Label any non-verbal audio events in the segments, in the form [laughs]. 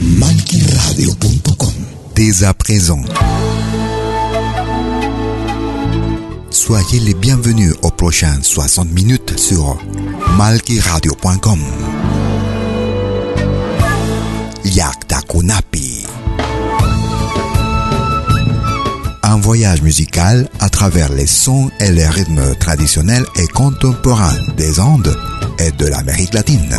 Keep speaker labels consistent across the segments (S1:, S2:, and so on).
S1: Malquiradio.com Dès à présent. Soyez les bienvenus aux prochaines 60 minutes sur malquiradio.com. Yakta Kunapi. Un voyage musical à travers les sons et les rythmes traditionnels et contemporains des Andes et de l'Amérique latine.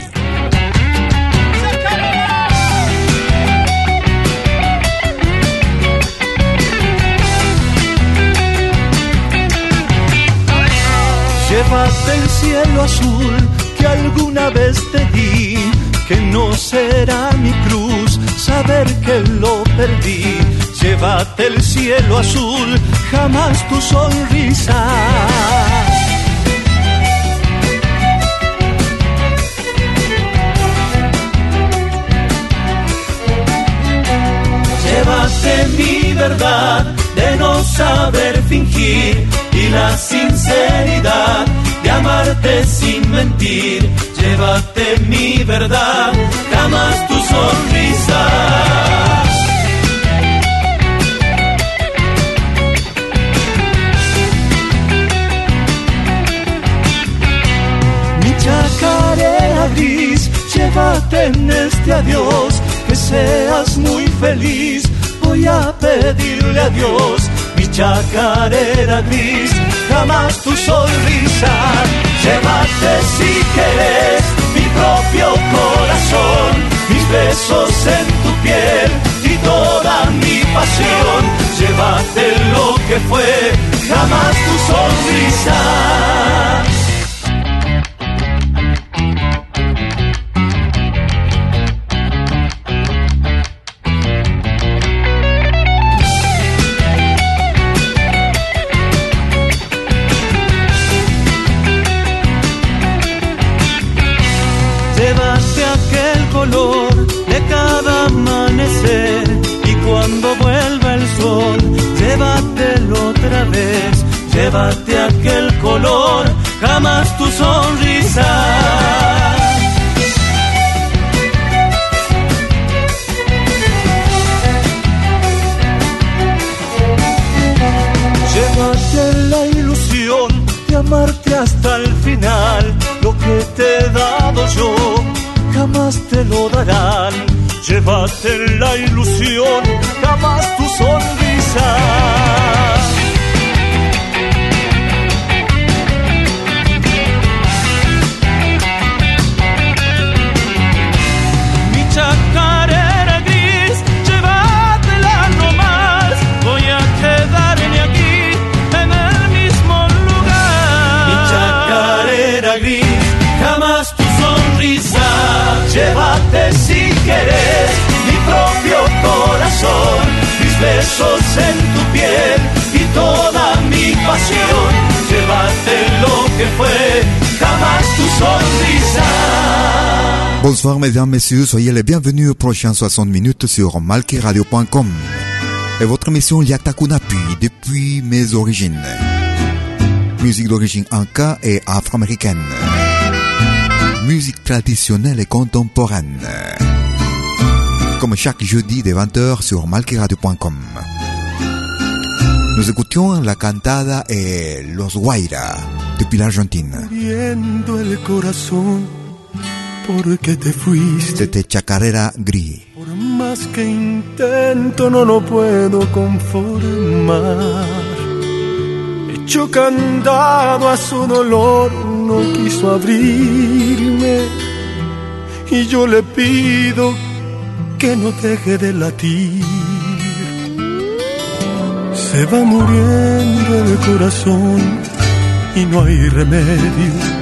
S2: Llévate el cielo azul que alguna vez te di, que no será mi cruz saber que lo perdí. Llévate el cielo azul, jamás tu sonrisa. Llévate mi verdad de no saber fingir la sinceridad de amarte sin mentir. Llévate mi verdad, jamás tu sonrisa. Chacarera gris, llévate en este adiós, que seas muy feliz. Voy a pedirle a Dios chacarera gris, jamás tu sonrisa. Llévate si querés mi propio corazón, mis besos en tu piel y toda mi pasión. Llévate lo que fue, jamás tu sonrisa. Llévate aquel color, jamás tu sonrisa. Llévate la ilusión de amarte hasta el final. Lo que te he dado yo, jamás te lo darán. Llévate la ilusión, jamás tu sonrisa.
S1: Bonsoir mesdames, messieurs, soyez les bienvenus aux prochaines 60 minutes sur malkiradio.com. Et votre émission Yakta Kunapi depuis mes origines. Musique d'origine inca et afro-américaine. Musique traditionnelle et contemporaine. Comme chaque jeudi de 20h sur malkiradio.com. Nous écoutions la cantada et Los Guaira depuis l'Argentine.
S2: Porque te fuiste.
S1: C'était Chacarera Gris.
S3: Por más que intento no lo puedo conformar. Hecho candado a su dolor, no quiso abrirme. Y yo le pido que no deje de latir. Se va muriendo el corazón y no hay remedio.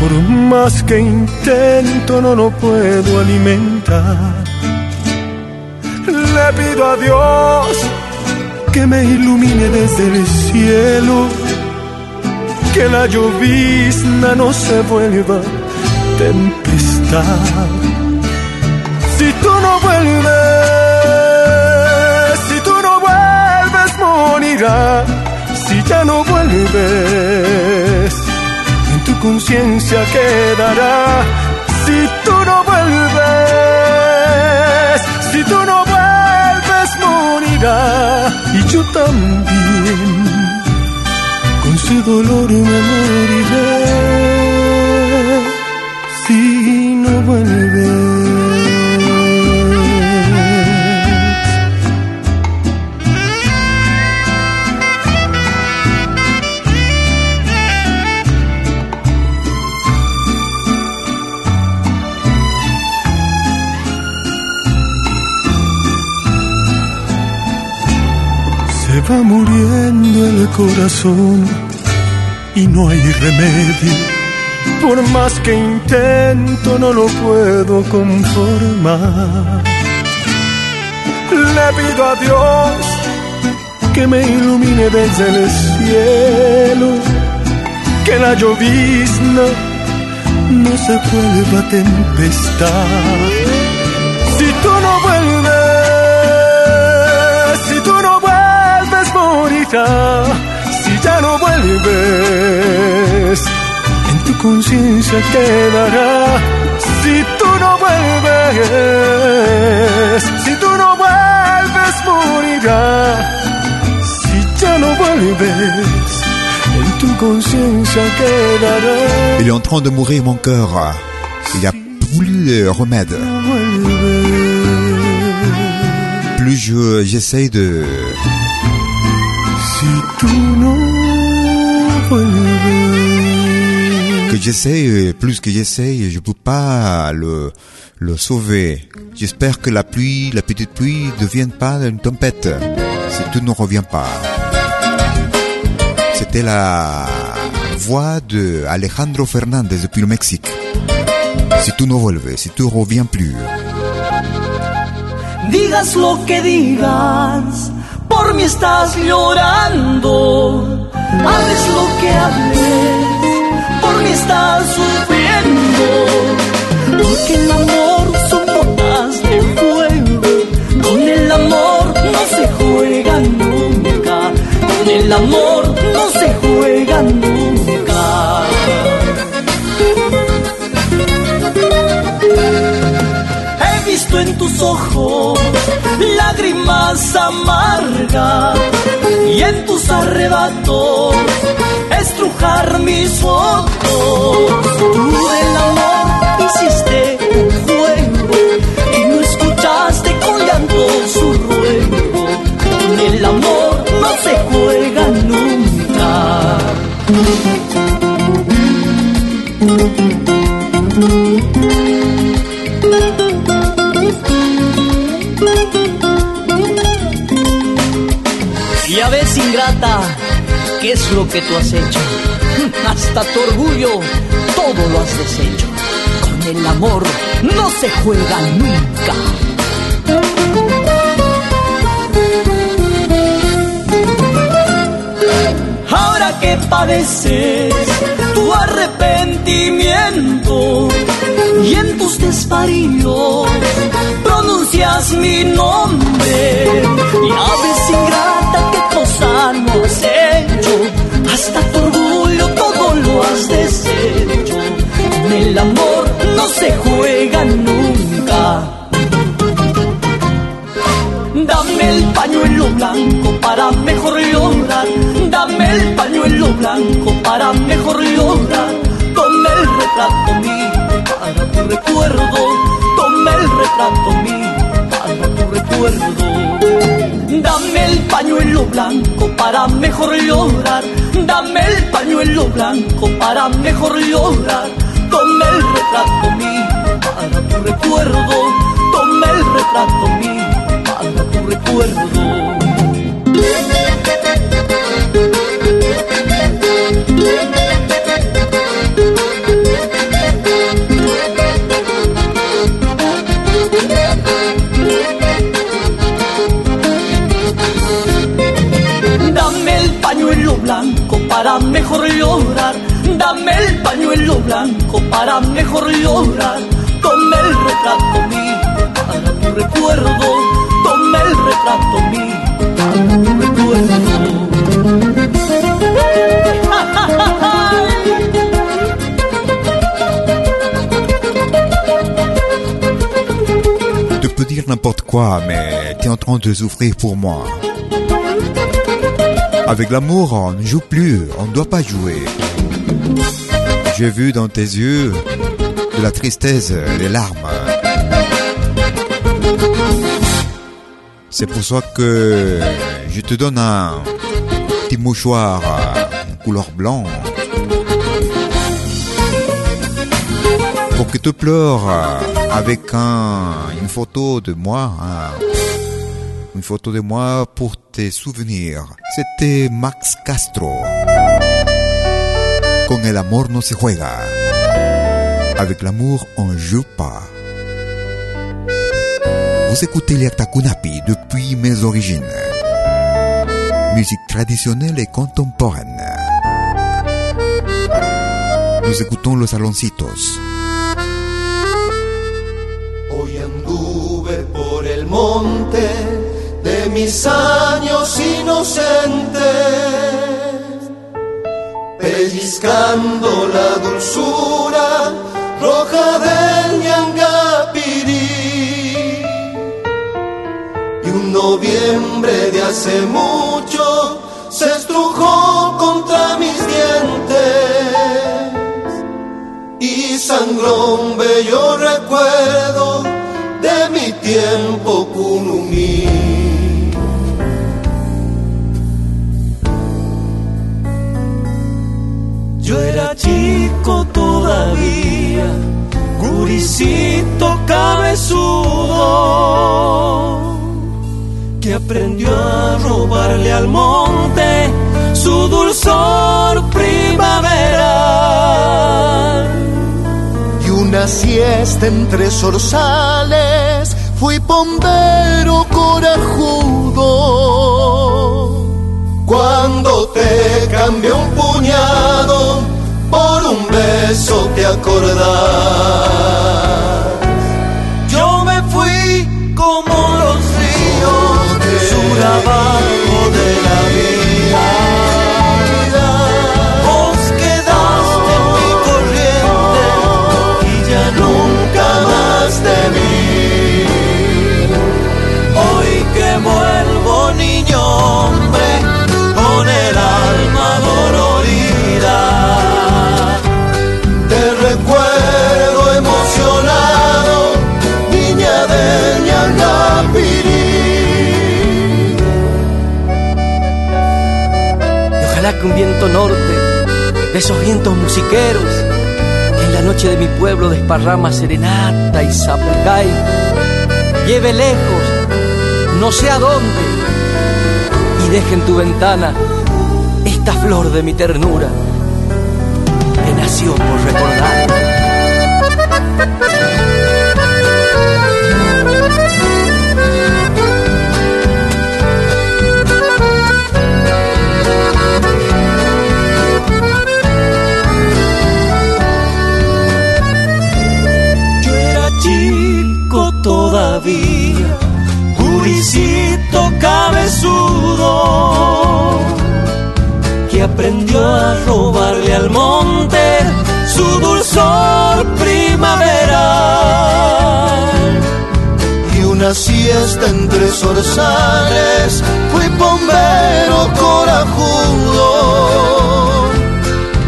S3: Por más que intento no lo puedo alimentar. Le pido a Dios que me ilumine desde el cielo, que la llovizna no se vuelva tempestad. Si tú no vuelves, si tú no vuelves, morirá. Si ya no vuelves, conciencia quedará. Si tú no vuelves, si tú no vuelves, morirá. Y yo también, con su dolor me moriré. Corazón y no hay remedio. Por más que intento no lo puedo conformar. Le pido a Dios que me ilumine desde el cielo, que la llovizna no se vuelva tempestad. Morirá. Si ya no vuelves, en tu conciencia quedará. Si tú no vuelves, si tú no vuelves, morirá. Si ya no vuelves, en tu conciencia quedará.
S1: Il est en train de mourir mon cœur. Il n'y a plus de remède. Plus je- j'essaye de... Que j'essaye, plus que j'essaye, je peux pas le, le sauver. J'espère que la pluie, la petite pluie, ne devienne pas une tempête. Si tout ne revient pas. C'était la voix de Alejandro Fernandez depuis le Mexique. Si tú no vuelves, si tú reviens plus.
S4: Digas lo que digas, por mí estás llorando. Hables lo que hables, por mí estás sufriendo. Porque el amor son botas de fuego. Con el amor no se juega nunca. Con el amor no se juega nunca. Tus ojos lágrimas amargas y en tus arrebatos estrujar mis fotos. Tú del amor hiciste un juego y no escuchaste con llanto su ruego. El amor no se juega nunca. ¿Qué es lo que tú has hecho? [laughs] Hasta tu orgullo, todo lo has deshecho. Con el amor no se juega nunca. Ahora que padeces tu arrepentimiento y en tus desvaríos pronuncias mi nombre. Y aves ingrata, Hasta tu orgullo todo lo has deshecho. Con el amor no se juega nunca. Dame el pañuelo blanco para mejor llorar. Dame el pañuelo blanco para mejor llorar. Tome el retrato mío para tu recuerdo. Tome el retrato mío recuerdo. Dame el pañuelo blanco para mejor llorar. Dame el pañuelo blanco para mejor llorar. Tome el retrato mío para tu recuerdo. Tome el retrato mío para tu recuerdo. Para mejor llorar. Dame el pañuelo blanco para mejor llorar. Tome el retrato mío para tu recuerdo. Tome el retrato mío para tu recuerdo.
S1: Tu peux dire n'importe quoi, mais t'es en train de souffrir pour moi. Avec l'amour, on ne joue plus, on ne doit pas jouer. J'ai vu dans tes yeux de la tristesse, les larmes. C'est pour ça que je te donne un petit mouchoir couleur blanc pour que tu pleures avec une photo de moi. Une photo de moi pour tes souvenirs. C'était Max Castro. Con el amor no se juega. Avec l'amour, on joue pas. Vous écoutez les Takunapi depuis mes origines. Musique traditionnelle et contemporaine. Nous écoutons los saloncitos.
S2: Hoy anduve por el monte mis años inocentes, pellizcando la dulzura roja del ñangapirí. Y un noviembre de hace mucho se estrujó contra mis dientes y sangró un bello recuerdo de mi tiempo kunumi.
S5: Guricito cabezudo, que aprendió a robarle al monte su dulzor primaveral.
S2: Y una siesta entre zorzales, fui bombero corajudo cuando te cambié un puñado por un beso te acordás.
S4: Ojalá que un viento norte, de esos vientos musiqueros, que en la noche de mi pueblo desparrama serenata y zapucay, lleve lejos, no sé a dónde, y deje en tu ventana esta flor de mi ternura, que nació por recordar.
S5: Guricito cabezudo, que aprendió a robarle al monte su dulzor primaveral.
S2: Y una siesta entre zorzales, fui bombero corajudo.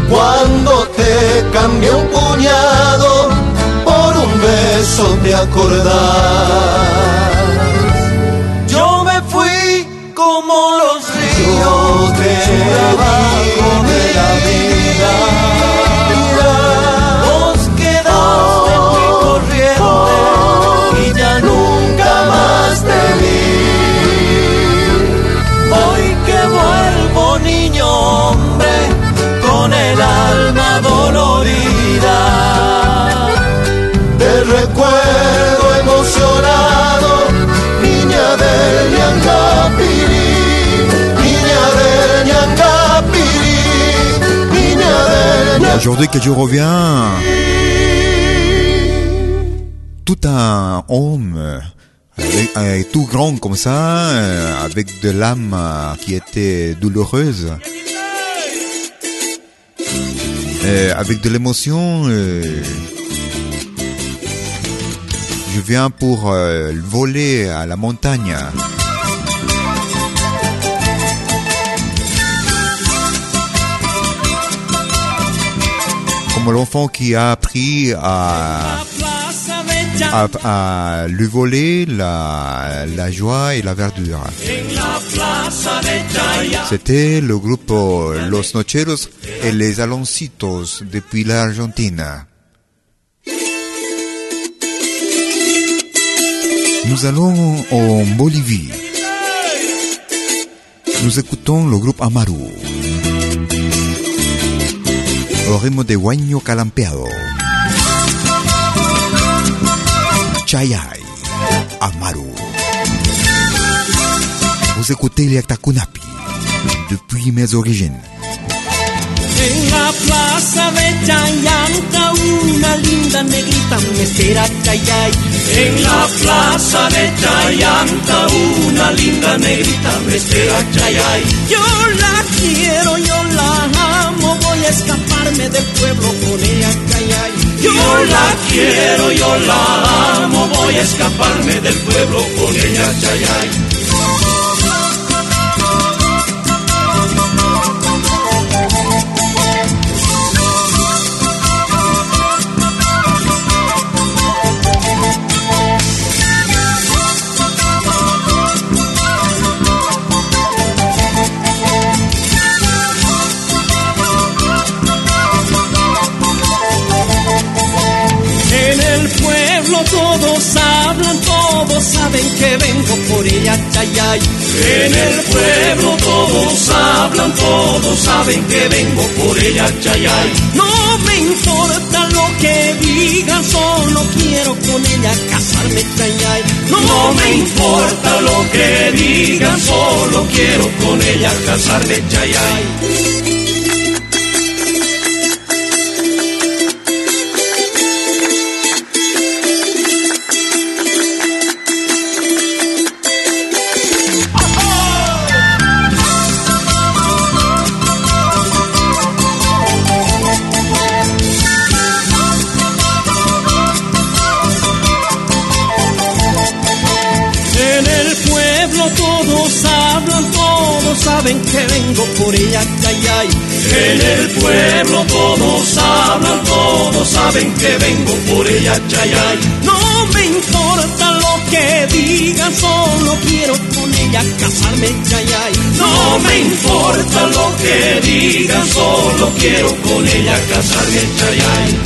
S2: Cuando te cambié un puñado eso te acordás.
S1: Yo me fui como los ríos Yo te Aujourd'hui que je reviens, tout un homme, tout grand comme ça, avec de l'âme qui était douloureuse, euh, avec de l'émotion. euh, je viens pour euh, voler à la montagne. Comme l'enfant qui a appris à, à, lui voler la, la joie et la verdure. C'était le groupe euh, Los Nocheros et les Aloncitos depuis l'Argentine. Nous allons en Bolivie. Nous écoutons le groupe Amaru. De Huaño Calampeado. Chayay. Amaru. Vous écoutez les Takunapi. Depuis mes origines.
S4: En la plaza de Chayanta una linda negrita me espera Chayay. En la plaza de Chayanta una linda negrita me espera Chayay. Yo la quiero, yo la amo, voy a escaparme del pueblo con ella Chayay. Yo la quiero, yo la amo, voy a escaparme del pueblo con ella Chayay. Todos hablan, todos saben que vengo por ella, chayay. En el pueblo todos hablan, todos saben que vengo por ella, chayay. No me importa lo que digan, solo quiero con ella casarme, chayay. No me importa lo que digan, solo quiero con ella casarme, chayay. Que vengo por ella, ay, ay. En el pueblo todos hablan, todos saben que vengo por ella, ay, ay. No me importa lo que digan, solo quiero con ella casarme, ay, ay. No me importa lo que digan, solo quiero con ella casarme, ay,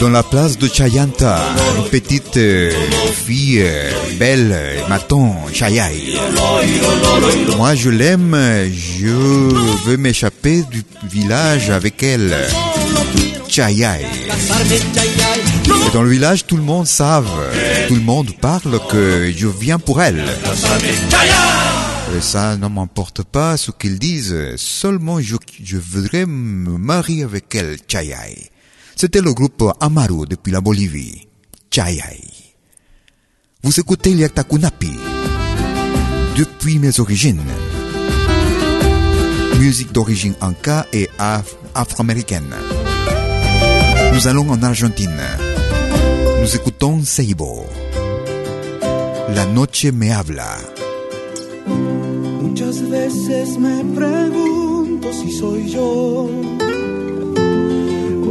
S1: Dans la place de Chayanta, une petite euh, fille euh, belle euh, m'attend, Chayay. Moi je l'aime, je veux m'échapper du village avec elle. Et dans le village, tout le monde savent, tout le monde parle que je viens pour elle. Et ça ne m'importe pas ce qu'ils disent, seulement je, je voudrais me marier avec elle, Chayay. C'était le groupe Amaru depuis la Bolivie, Chayay. Vous écoutez Liaktakunapi, depuis mes origines. Musique d'origine anka et af- afro-américaine. Nous allons en Argentine. Nous écoutons Seibo. La noche me habla.
S2: Muchas veces me pregunto si soy yo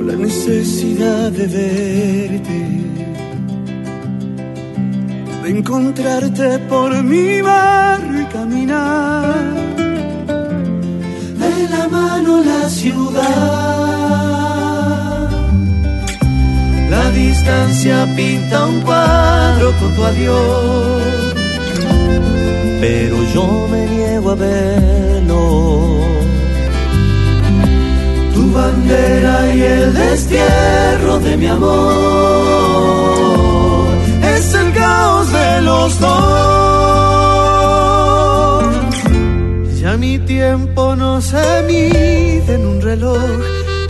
S2: la necesidad de verte, de encontrarte por mi barrio y caminar de la mano la ciudad. La distancia pinta un cuadro con tu adiós. Pero yo me niego a verlo. Tu bandera y el destierro de mi amor es el caos de los dos. Ya mi tiempo no se mide en un reloj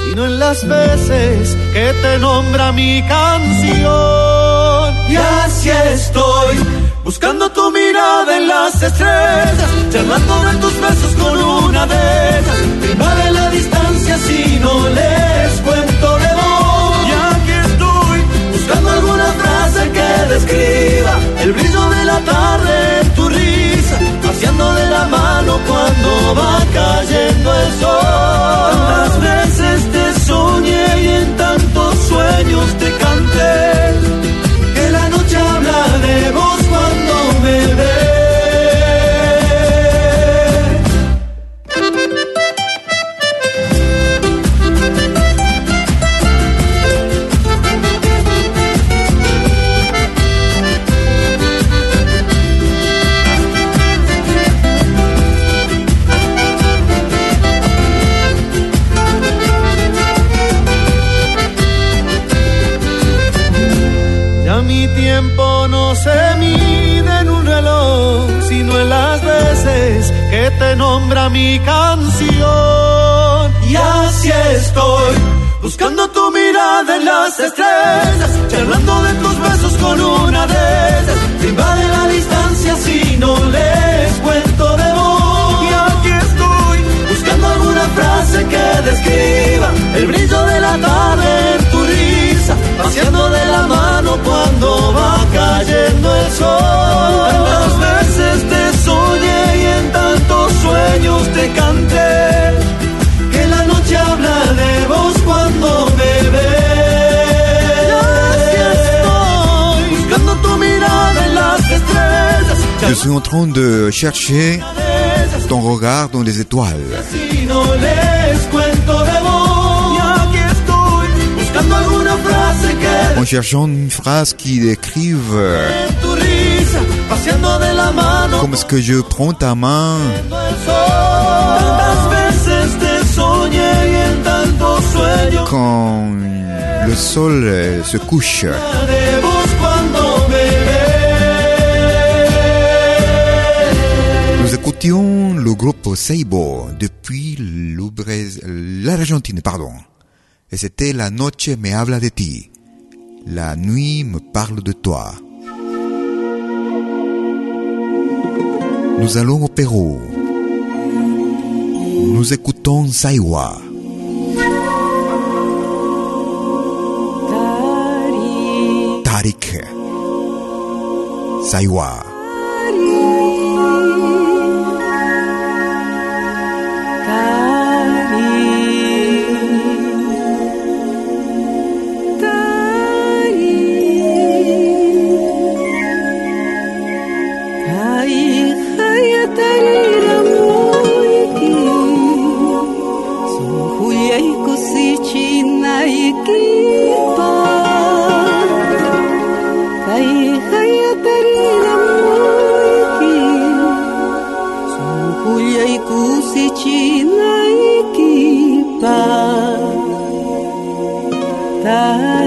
S2: sino en las veces que te nombra mi canción. Y así estoy, buscando tu mirada en las estrellas, charlando de tus besos con una de ellas. Invade la distancia si no les cuento de vos. Y aquí estoy, buscando alguna frase que describa el brillo de la tarde en tu risa, paseando de la mano cuando va cayendo el sol.
S1: chercher ton regard dans les étoiles. En cherchant une phrase qui décrive comme ce que je prends ta main. Quand le sol se couche. Écoutions le groupe Seibo depuis l'Argentine, pardon. Et c'était La noche me habla de ti. La nuit me parle de toi. Nous allons au Pérou. Nous écoutons Saiwa. Tarik. Saiwa.
S6: 吧哒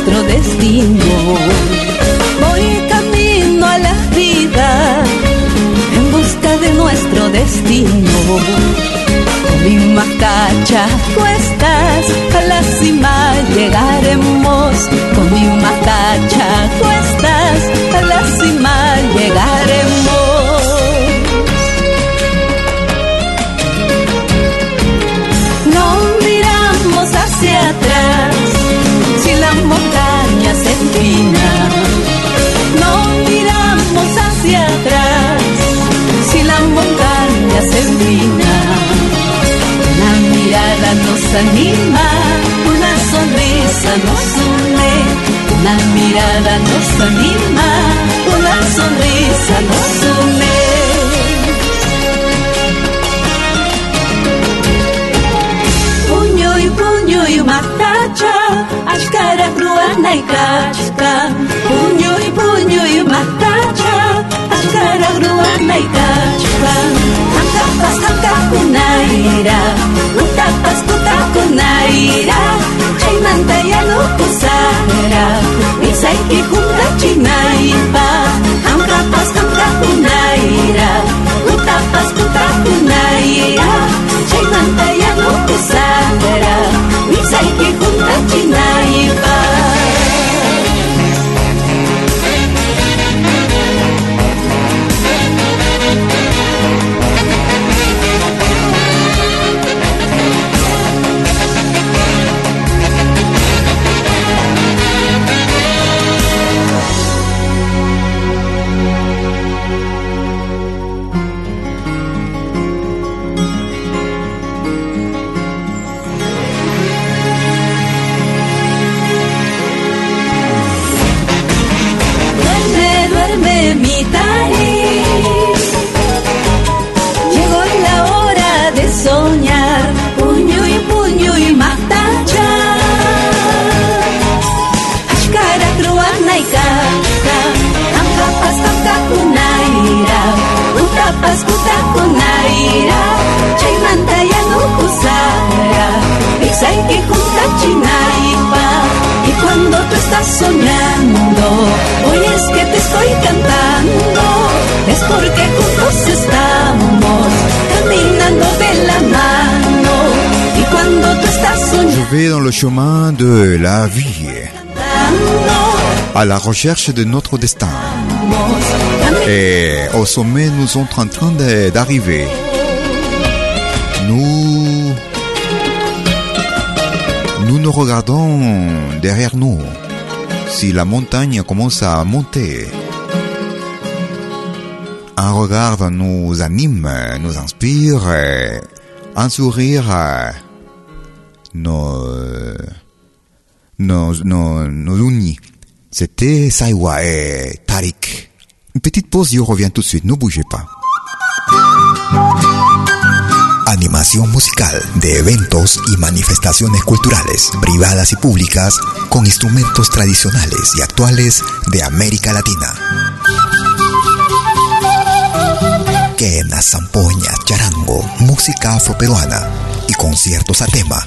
S6: nuestro destino. Voy camino a la vida en busca de nuestro destino. Con mi macacha cuestas a la cima llegaremos. Con mi macacha cuestas a la cima mirada nos anima, una sonrisa nos une. Una mirada nos anima, una sonrisa nos une. Puño y puño y matacha, ashkara ruana y kachka. Puño y puño y matacha, 숟가락 루악 나이다 주방 삼각바 삼각고 나이라 우딱바스 꾸딱고 나이라 차이만다 야놓고 사느라 미사이키 홈다치 나이바 삼각바스 삼각고 나이라 우딱바스 꾸딱고 나이라 차이만다 야놓고
S7: 사느라 미사이키 홈다치 나이바 Dans le chemin de la vie, à la recherche de notre destin. Et au sommet, nous sommes en train d'arriver. Nous, nous nous regardons derrière nous. Si la montagne commence à monter, un regard nous anime, nous inspire, un sourire nous, nous, nous, nous unit. C'était Saiwa et Tariq. Une petite pause, je reviens tout de suite, ne pas.
S1: Animación musical de eventos y manifestaciones culturales, privadas y públicas, con instrumentos tradicionales y actuales de América Latina. Quena, zampoña, charango, música afroperuana y conciertos a tema.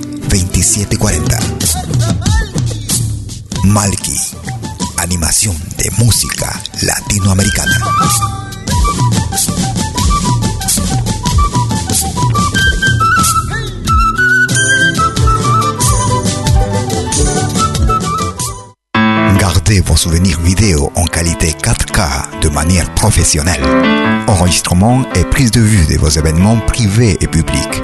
S1: 2740. Malki, animación de música latinoamericana. Gardez vos souvenirs vidéo en qualité 4K de manière professionnelle. Enregistrement et prise de vue de vos événements privés et publics.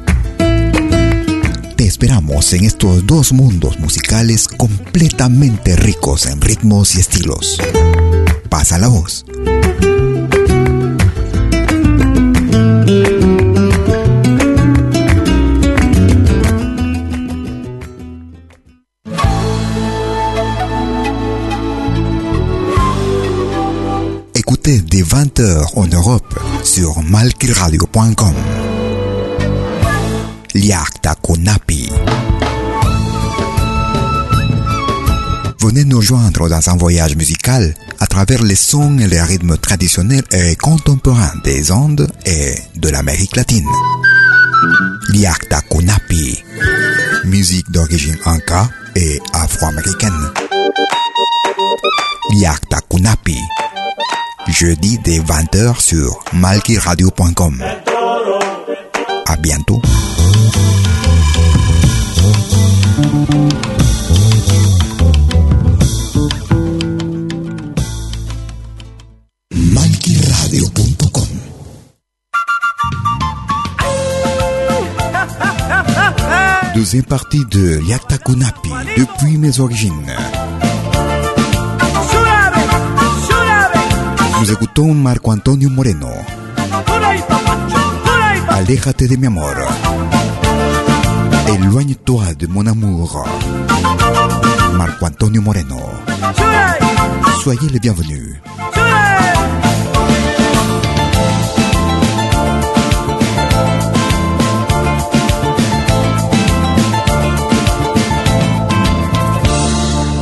S1: Esperamos en estos dos mundos musicales completamente ricos en ritmos y estilos. Pasa la voz. Écoutez des 20h en Europe sur malkiradio.com. Liakta Kunapi. Venez nous joindre dans un voyage musical à travers les sons et les rythmes traditionnels et contemporains des Andes et de l'Amérique latine. Liakta Kunapi. Musique d'origine inca et afro-américaine. Liakta Kunapi. Jeudi dès 20h sur malkiradio.com. À bientôt. Deuxième partie de Yakta Kunapi, depuis mes origines. Nous écoutons Marco Antonio Moreno. Aléjate de mi amor. Éloigne-toi de mon amour. Marco Antonio Moreno. Soyez les bienvenus.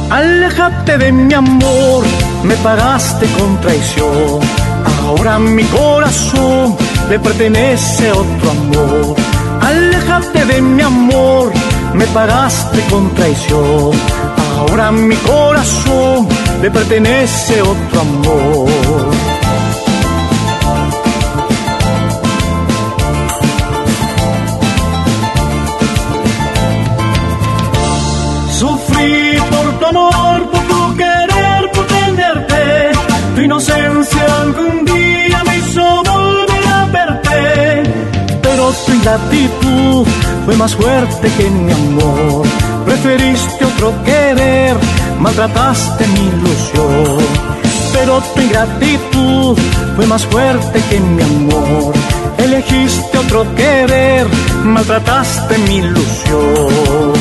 S8: Aléjate de mi amor, me pagaste con traición. Ahora mi corazón le pertenece a otro amor. Aléjate de mi amor, me pagaste con traición. Ahora mi corazón le pertenece otro amor. Ingratitud fue más fuerte que mi amor. Preferiste otro querer, maltrataste mi ilusión. Pero tu ingratitud fue más fuerte que mi amor. Elegiste otro querer, maltrataste mi ilusión.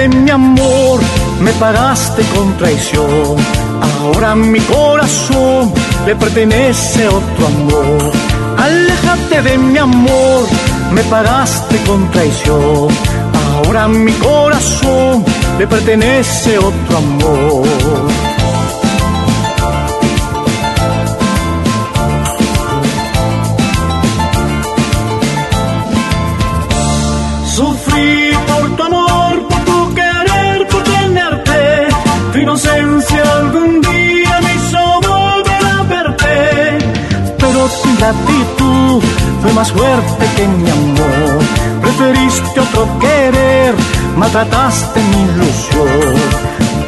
S8: De mi amor, me pagaste con traición. Ahora mi corazón le pertenece otro amor. Aléjate de mi amor, me pagaste con traición. Ahora mi corazón le pertenece otro amor. Tu inocencia algún día me hizo volver a verte. Pero tu gratitud fue más fuerte que mi amor. Preferiste otro querer, maltrataste mi ilusión.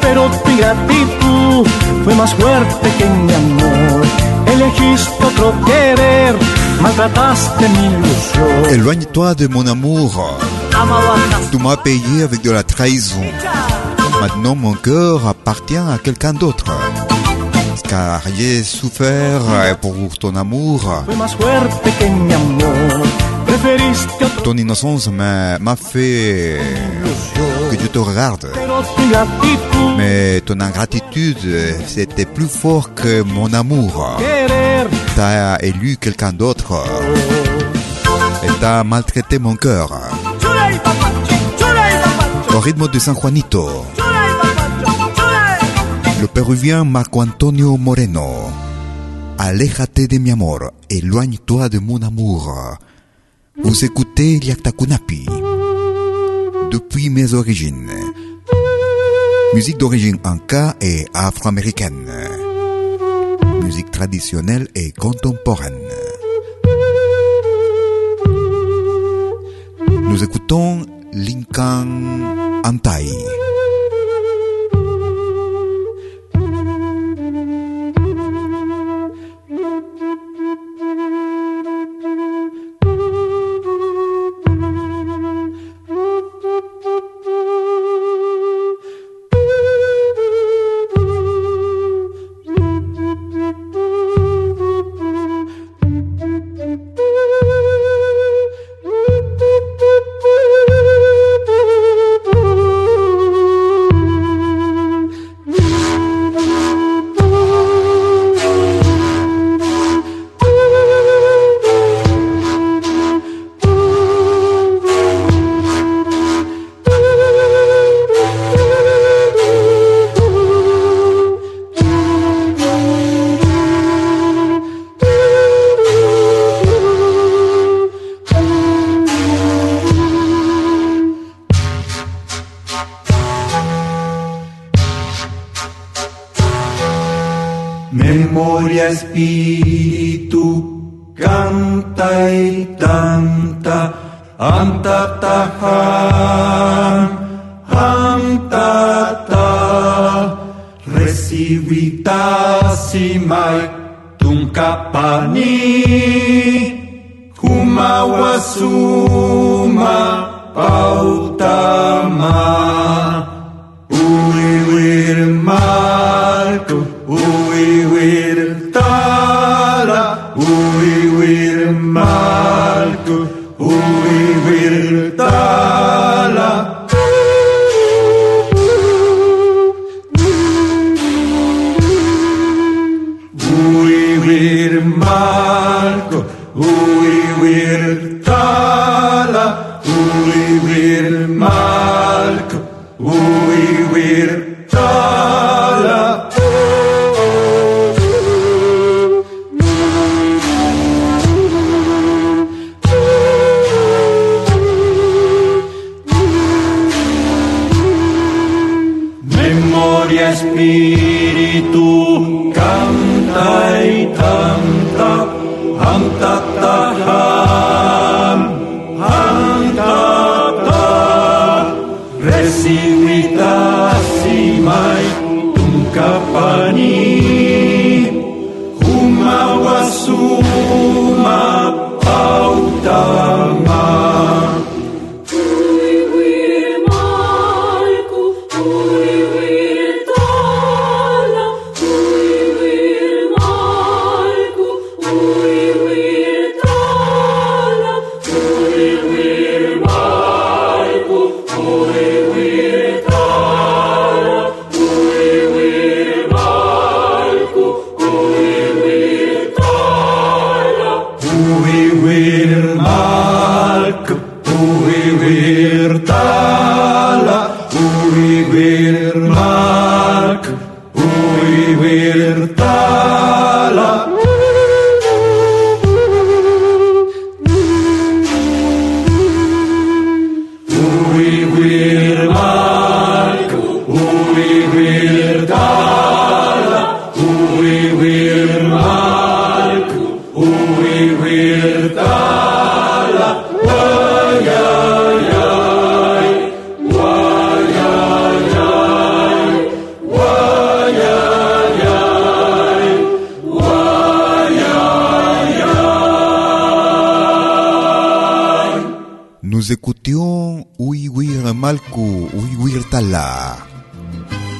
S8: Pero tu gratitud fue más fuerte que mi amor. Elegiste otro querer, maltrataste mi ilusión.
S9: Éloigne-toi de mon amour. Tu m'as payé avec de la trahison. Maintenant, mon cœur appartient à quelqu'un d'autre. Car j'ai souffert pour ton amour. Ton innocence m'a fait que je te regarde. Mais ton ingratitude, c'était plus fort que mon amour. T'as élu quelqu'un d'autre. Et t'as maltraité mon cœur. Au rythme de San Juanito. Le péruvien Marco Antonio Moreno. Aléjate de mi amor, éloigne-toi de mon amour. Vous écoutez Liaktakunapi. Depuis mes origines. Musique d'origine anka et afro-américaine. Musique traditionnelle et contemporaine. Nous écoutons Lincoln Antai.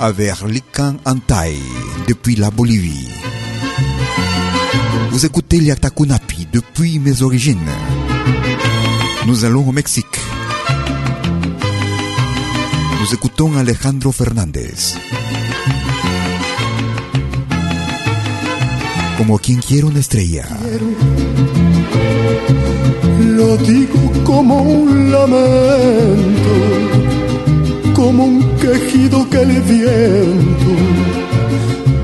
S1: Avec Likan Antai depuis la Bolivie. Vous écoutez Liatakunapi depuis mes origines. Nous allons au Mexique. Nous écoutons Alejandro Fernández. Como quien quiere una estrella.
S3: Lo digo como un lamento como un quejido que el viento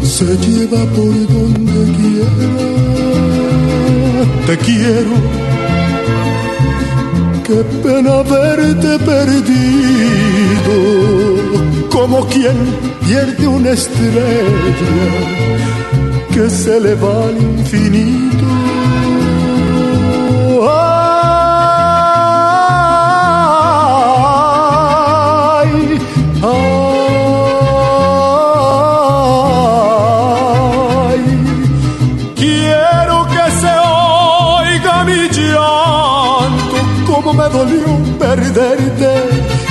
S3: se lleva por donde quiera. Te quiero, qué pena verte perdido, como quien pierde una estrella que se le va al infinito.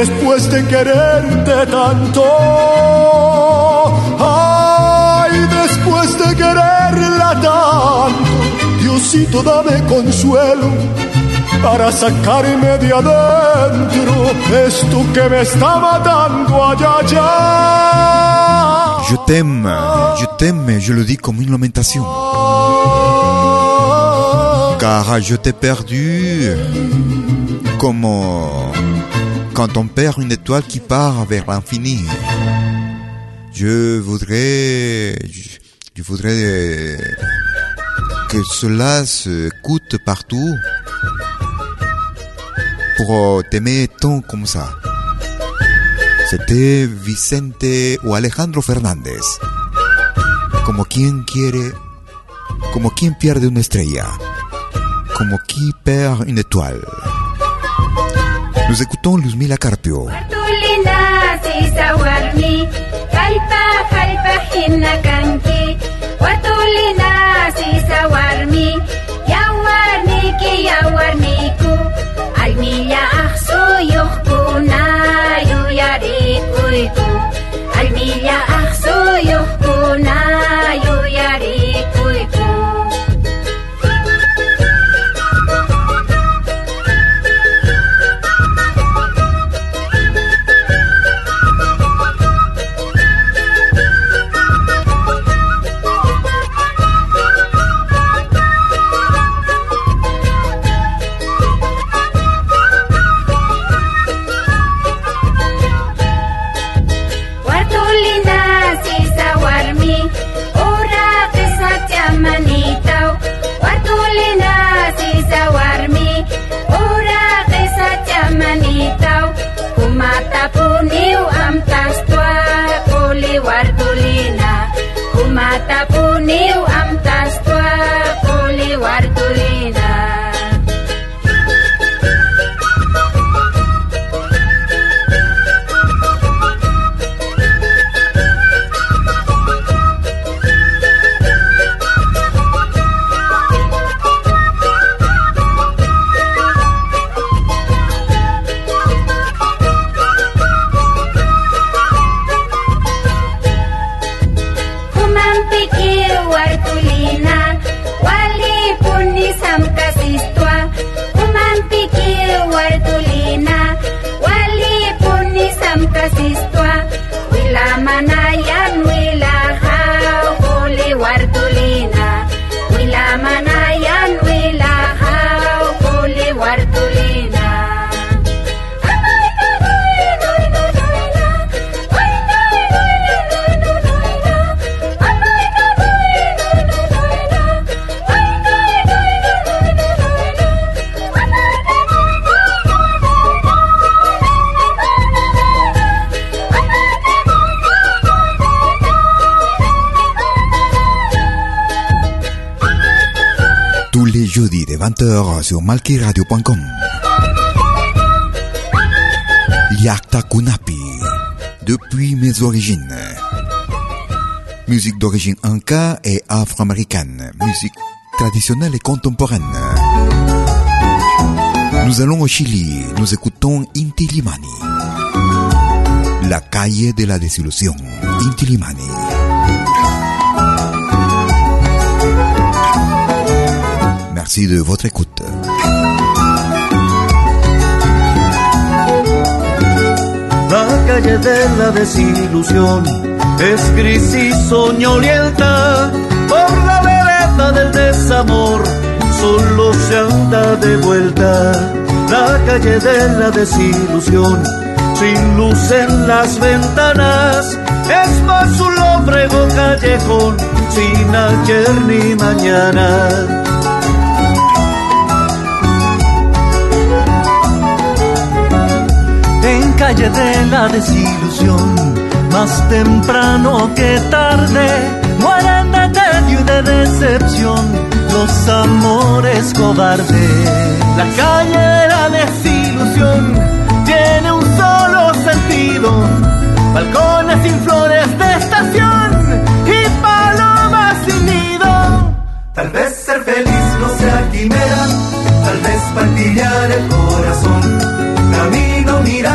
S3: después de quererte tanto. Ay, después de quererla tanto, Diosito dame consuelo para sacarme de adentro esto que me está matando allá, allá.
S1: Je t'aime, je t'aime, je le dis comme une lamentation. Car je t'ai perdu comme quand on perd une étoile qui part vers l'infini. Je voudrais, je, voudrais que cela se coûte partout pour t'aimer tant comme ça. C'était Vicente o Alejandro Fernández. Como quien quiere, como quien pierde una estrella, como quien perd une étoile. Nous écoutons Luzmila Carpio. 20h sur malkiradio.com. Yakta Kunapi, depuis mes origines. Musique d'origine inca et afro-américaine. Musique traditionnelle et contemporaine. Nous allons au Chili, nous écoutons Intilimani. La calle de la désillusion. Intilimani. Merci de votre écoute.
S2: Calle de la desilusión es gris y soñolienta por la vereda del desamor. Solo se anda de vuelta la calle de la desilusión, sin luz en las ventanas. Es más un lóbrego callejón, sin ayer ni mañana. Calle de la desilusión, más temprano que tarde, mueren de tedio y de decepción los amores cobardes. La calle de la desilusión tiene un solo sentido, balcones sin flores de estación y palomas sin nido. Tal vez ser feliz no sea quimera, tal vez partillar el corazón camino mirando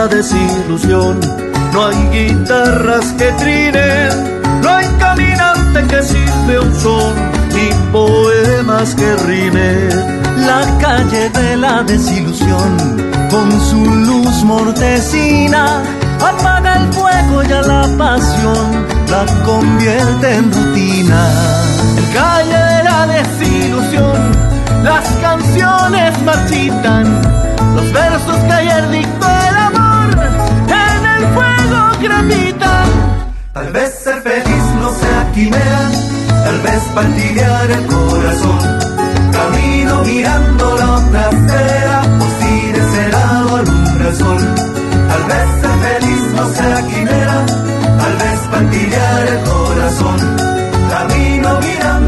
S2: la desilusión no hay guitarras que trinen, no hay caminante que sirve un son, ni poemas que rimen. La calle de la desilusión, con su luz mortecina, apaga el fuego y a la pasión la convierte en rutina. En calle de la desilusión, las canciones marchitan los versos que ayer dictó cremita. Tal vez ser feliz no sea quimera, tal vez partillar el corazón. Camino mirando la otra acera, por si de ese lado alumbra sol. Tal vez ser feliz no sea quimera, tal vez partillar el corazón. Camino mirando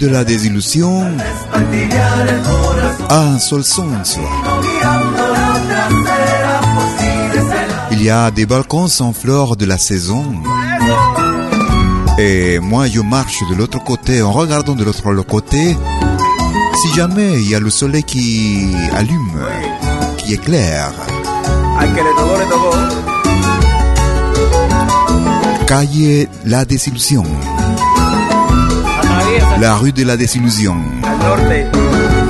S2: de la
S1: désillusion a un seul sens. Il y a des balcons sans fleurs de la saison. Et moi, je marche de l'autre côté en regardant de l'autre côté. Si jamais il y a le soleil qui allume, qui éclaire. Calle La Désillusion. La rue de la désillusion.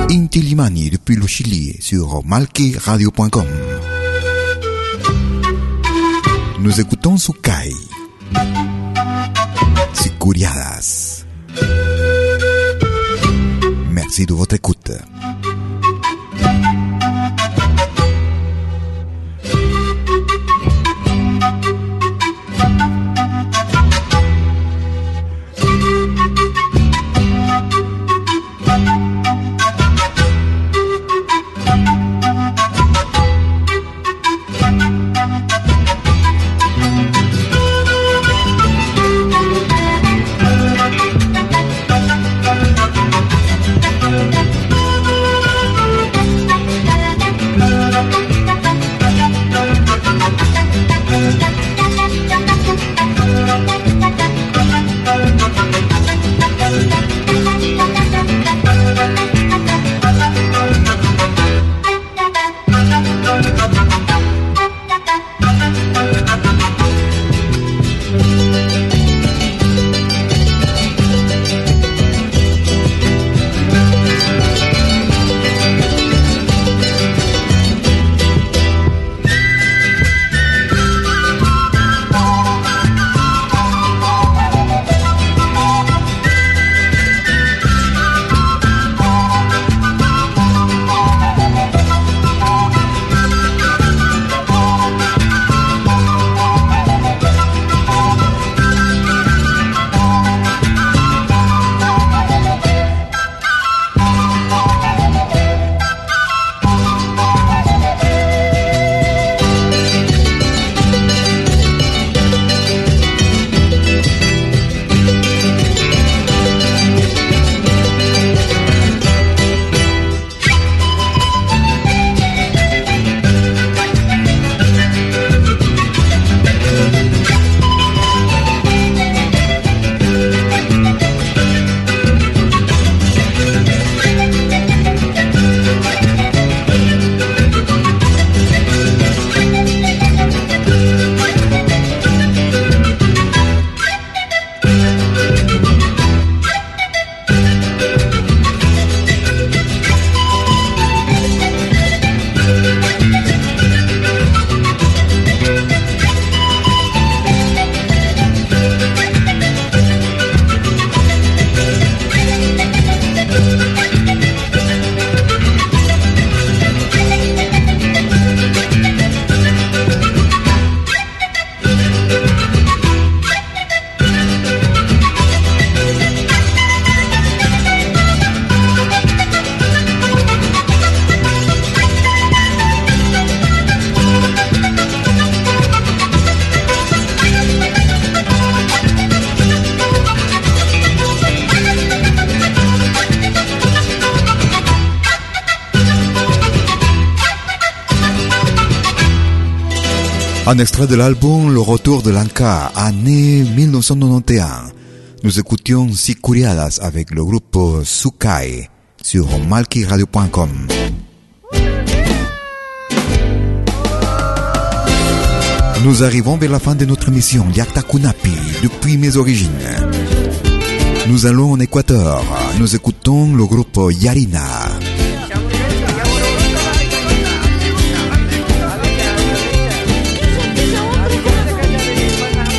S1: Inti Limani depuis le Chili sur malkiradio.com. Nous écoutons Sukai. Sicuriadas. Merci de votre écoute. Extrait de l'album Le Retour de l'Anka, année 1991. Nous écoutions Sicuriadas avec le groupe Sukai sur malkiradio.com. Nous arrivons vers la fin de notre émission Yakta Kunapi depuis mes origines. Nous allons en Équateur. Nous écoutons le groupe Yarina.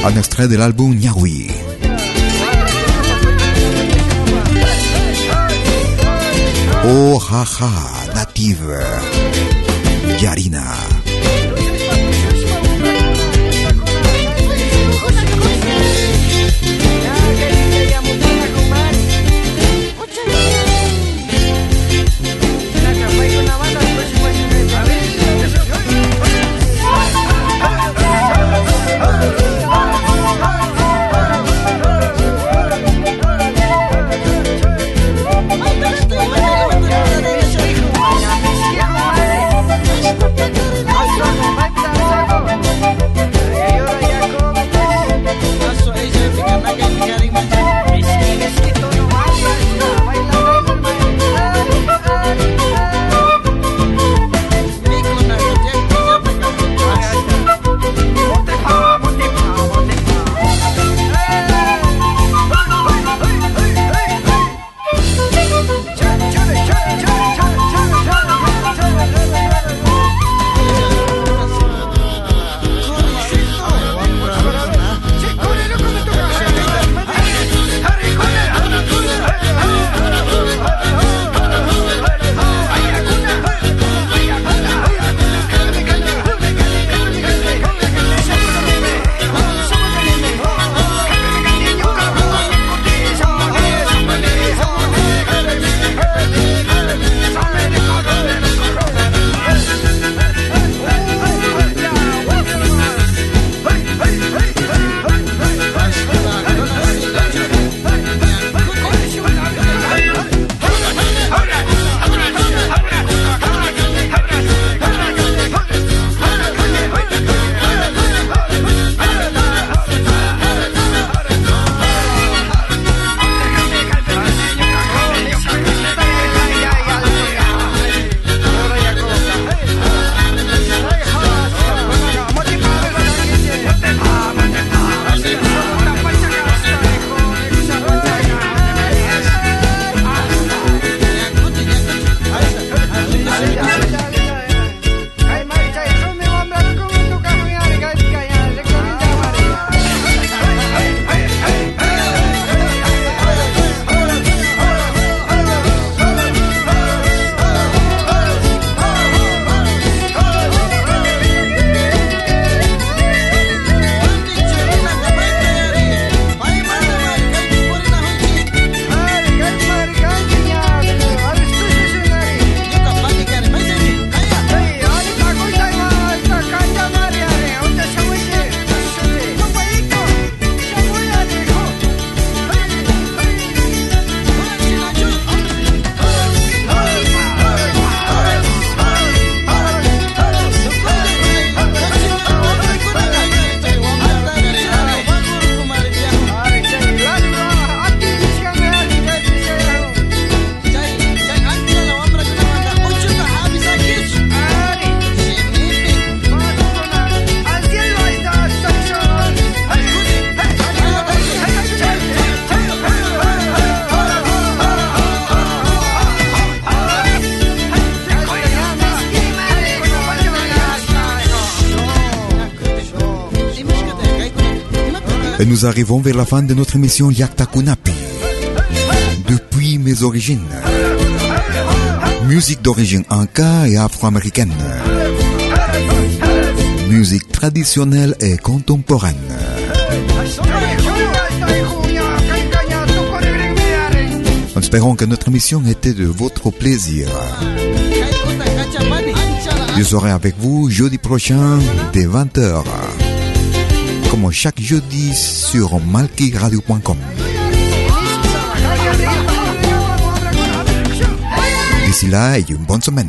S1: Un extrait de l'album Niawi. Oh haha, native. Yarina. Nous arrivons vers la fin de notre émission Yakta Kunapi. Depuis mes origines. Musique d'origine inca et afro-américaine. Musique traditionnelle et contemporaine. Espérons que notre émission était de votre plaisir. Je serai avec vous jeudi prochain dès 20h. Comme chaque jeudi sur malkiradio.com. D'ici là, et une bonne semaine.